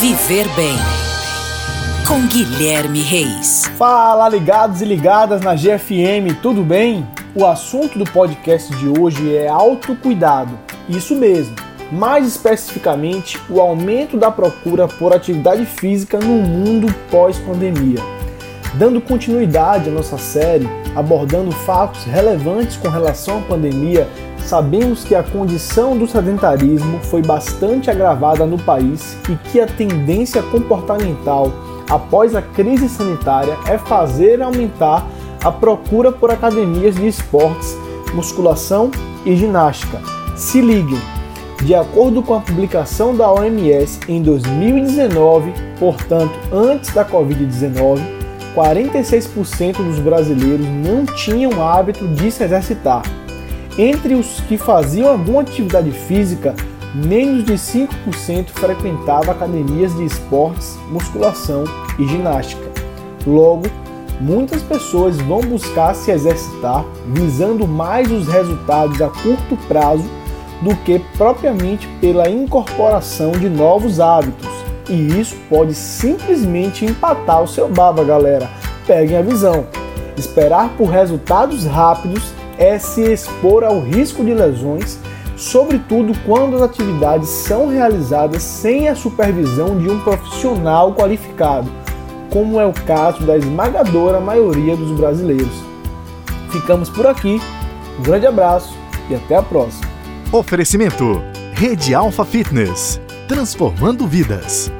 Viver Bem. Com Guilherme Reis. Fala, ligados e ligadas na GFM, tudo bem? O assunto do podcast de hoje é autocuidado. Isso mesmo. Mais especificamente, o aumento da procura por atividade física no mundo pós-pandemia. Dando continuidade à nossa série, abordando fatos relevantes com relação à pandemia sabemos que a condição do sedentarismo foi bastante agravada no país e que a tendência comportamental após a crise sanitária é fazer aumentar a procura por academias de esportes, musculação e ginástica. Se liguem! De acordo com a publicação da OMS em 2019, portanto antes da Covid-19, 46% dos brasileiros não tinham hábito de se exercitar. Entre os que faziam alguma atividade física, menos de 5% frequentava academias de esportes, musculação e ginástica. Logo, muitas pessoas vão buscar se exercitar visando mais os resultados a curto prazo do que propriamente pela incorporação de novos hábitos. E isso pode simplesmente empatar o seu baba, galera. Peguem a visão. Esperar por resultados rápidos é se expor ao risco de lesões, sobretudo quando as atividades são realizadas sem a supervisão de um profissional qualificado, como é o caso da esmagadora maioria dos brasileiros. Ficamos por aqui, um grande abraço e até a próxima. Oferecimento: Rede Alfa Fitness transformando vidas.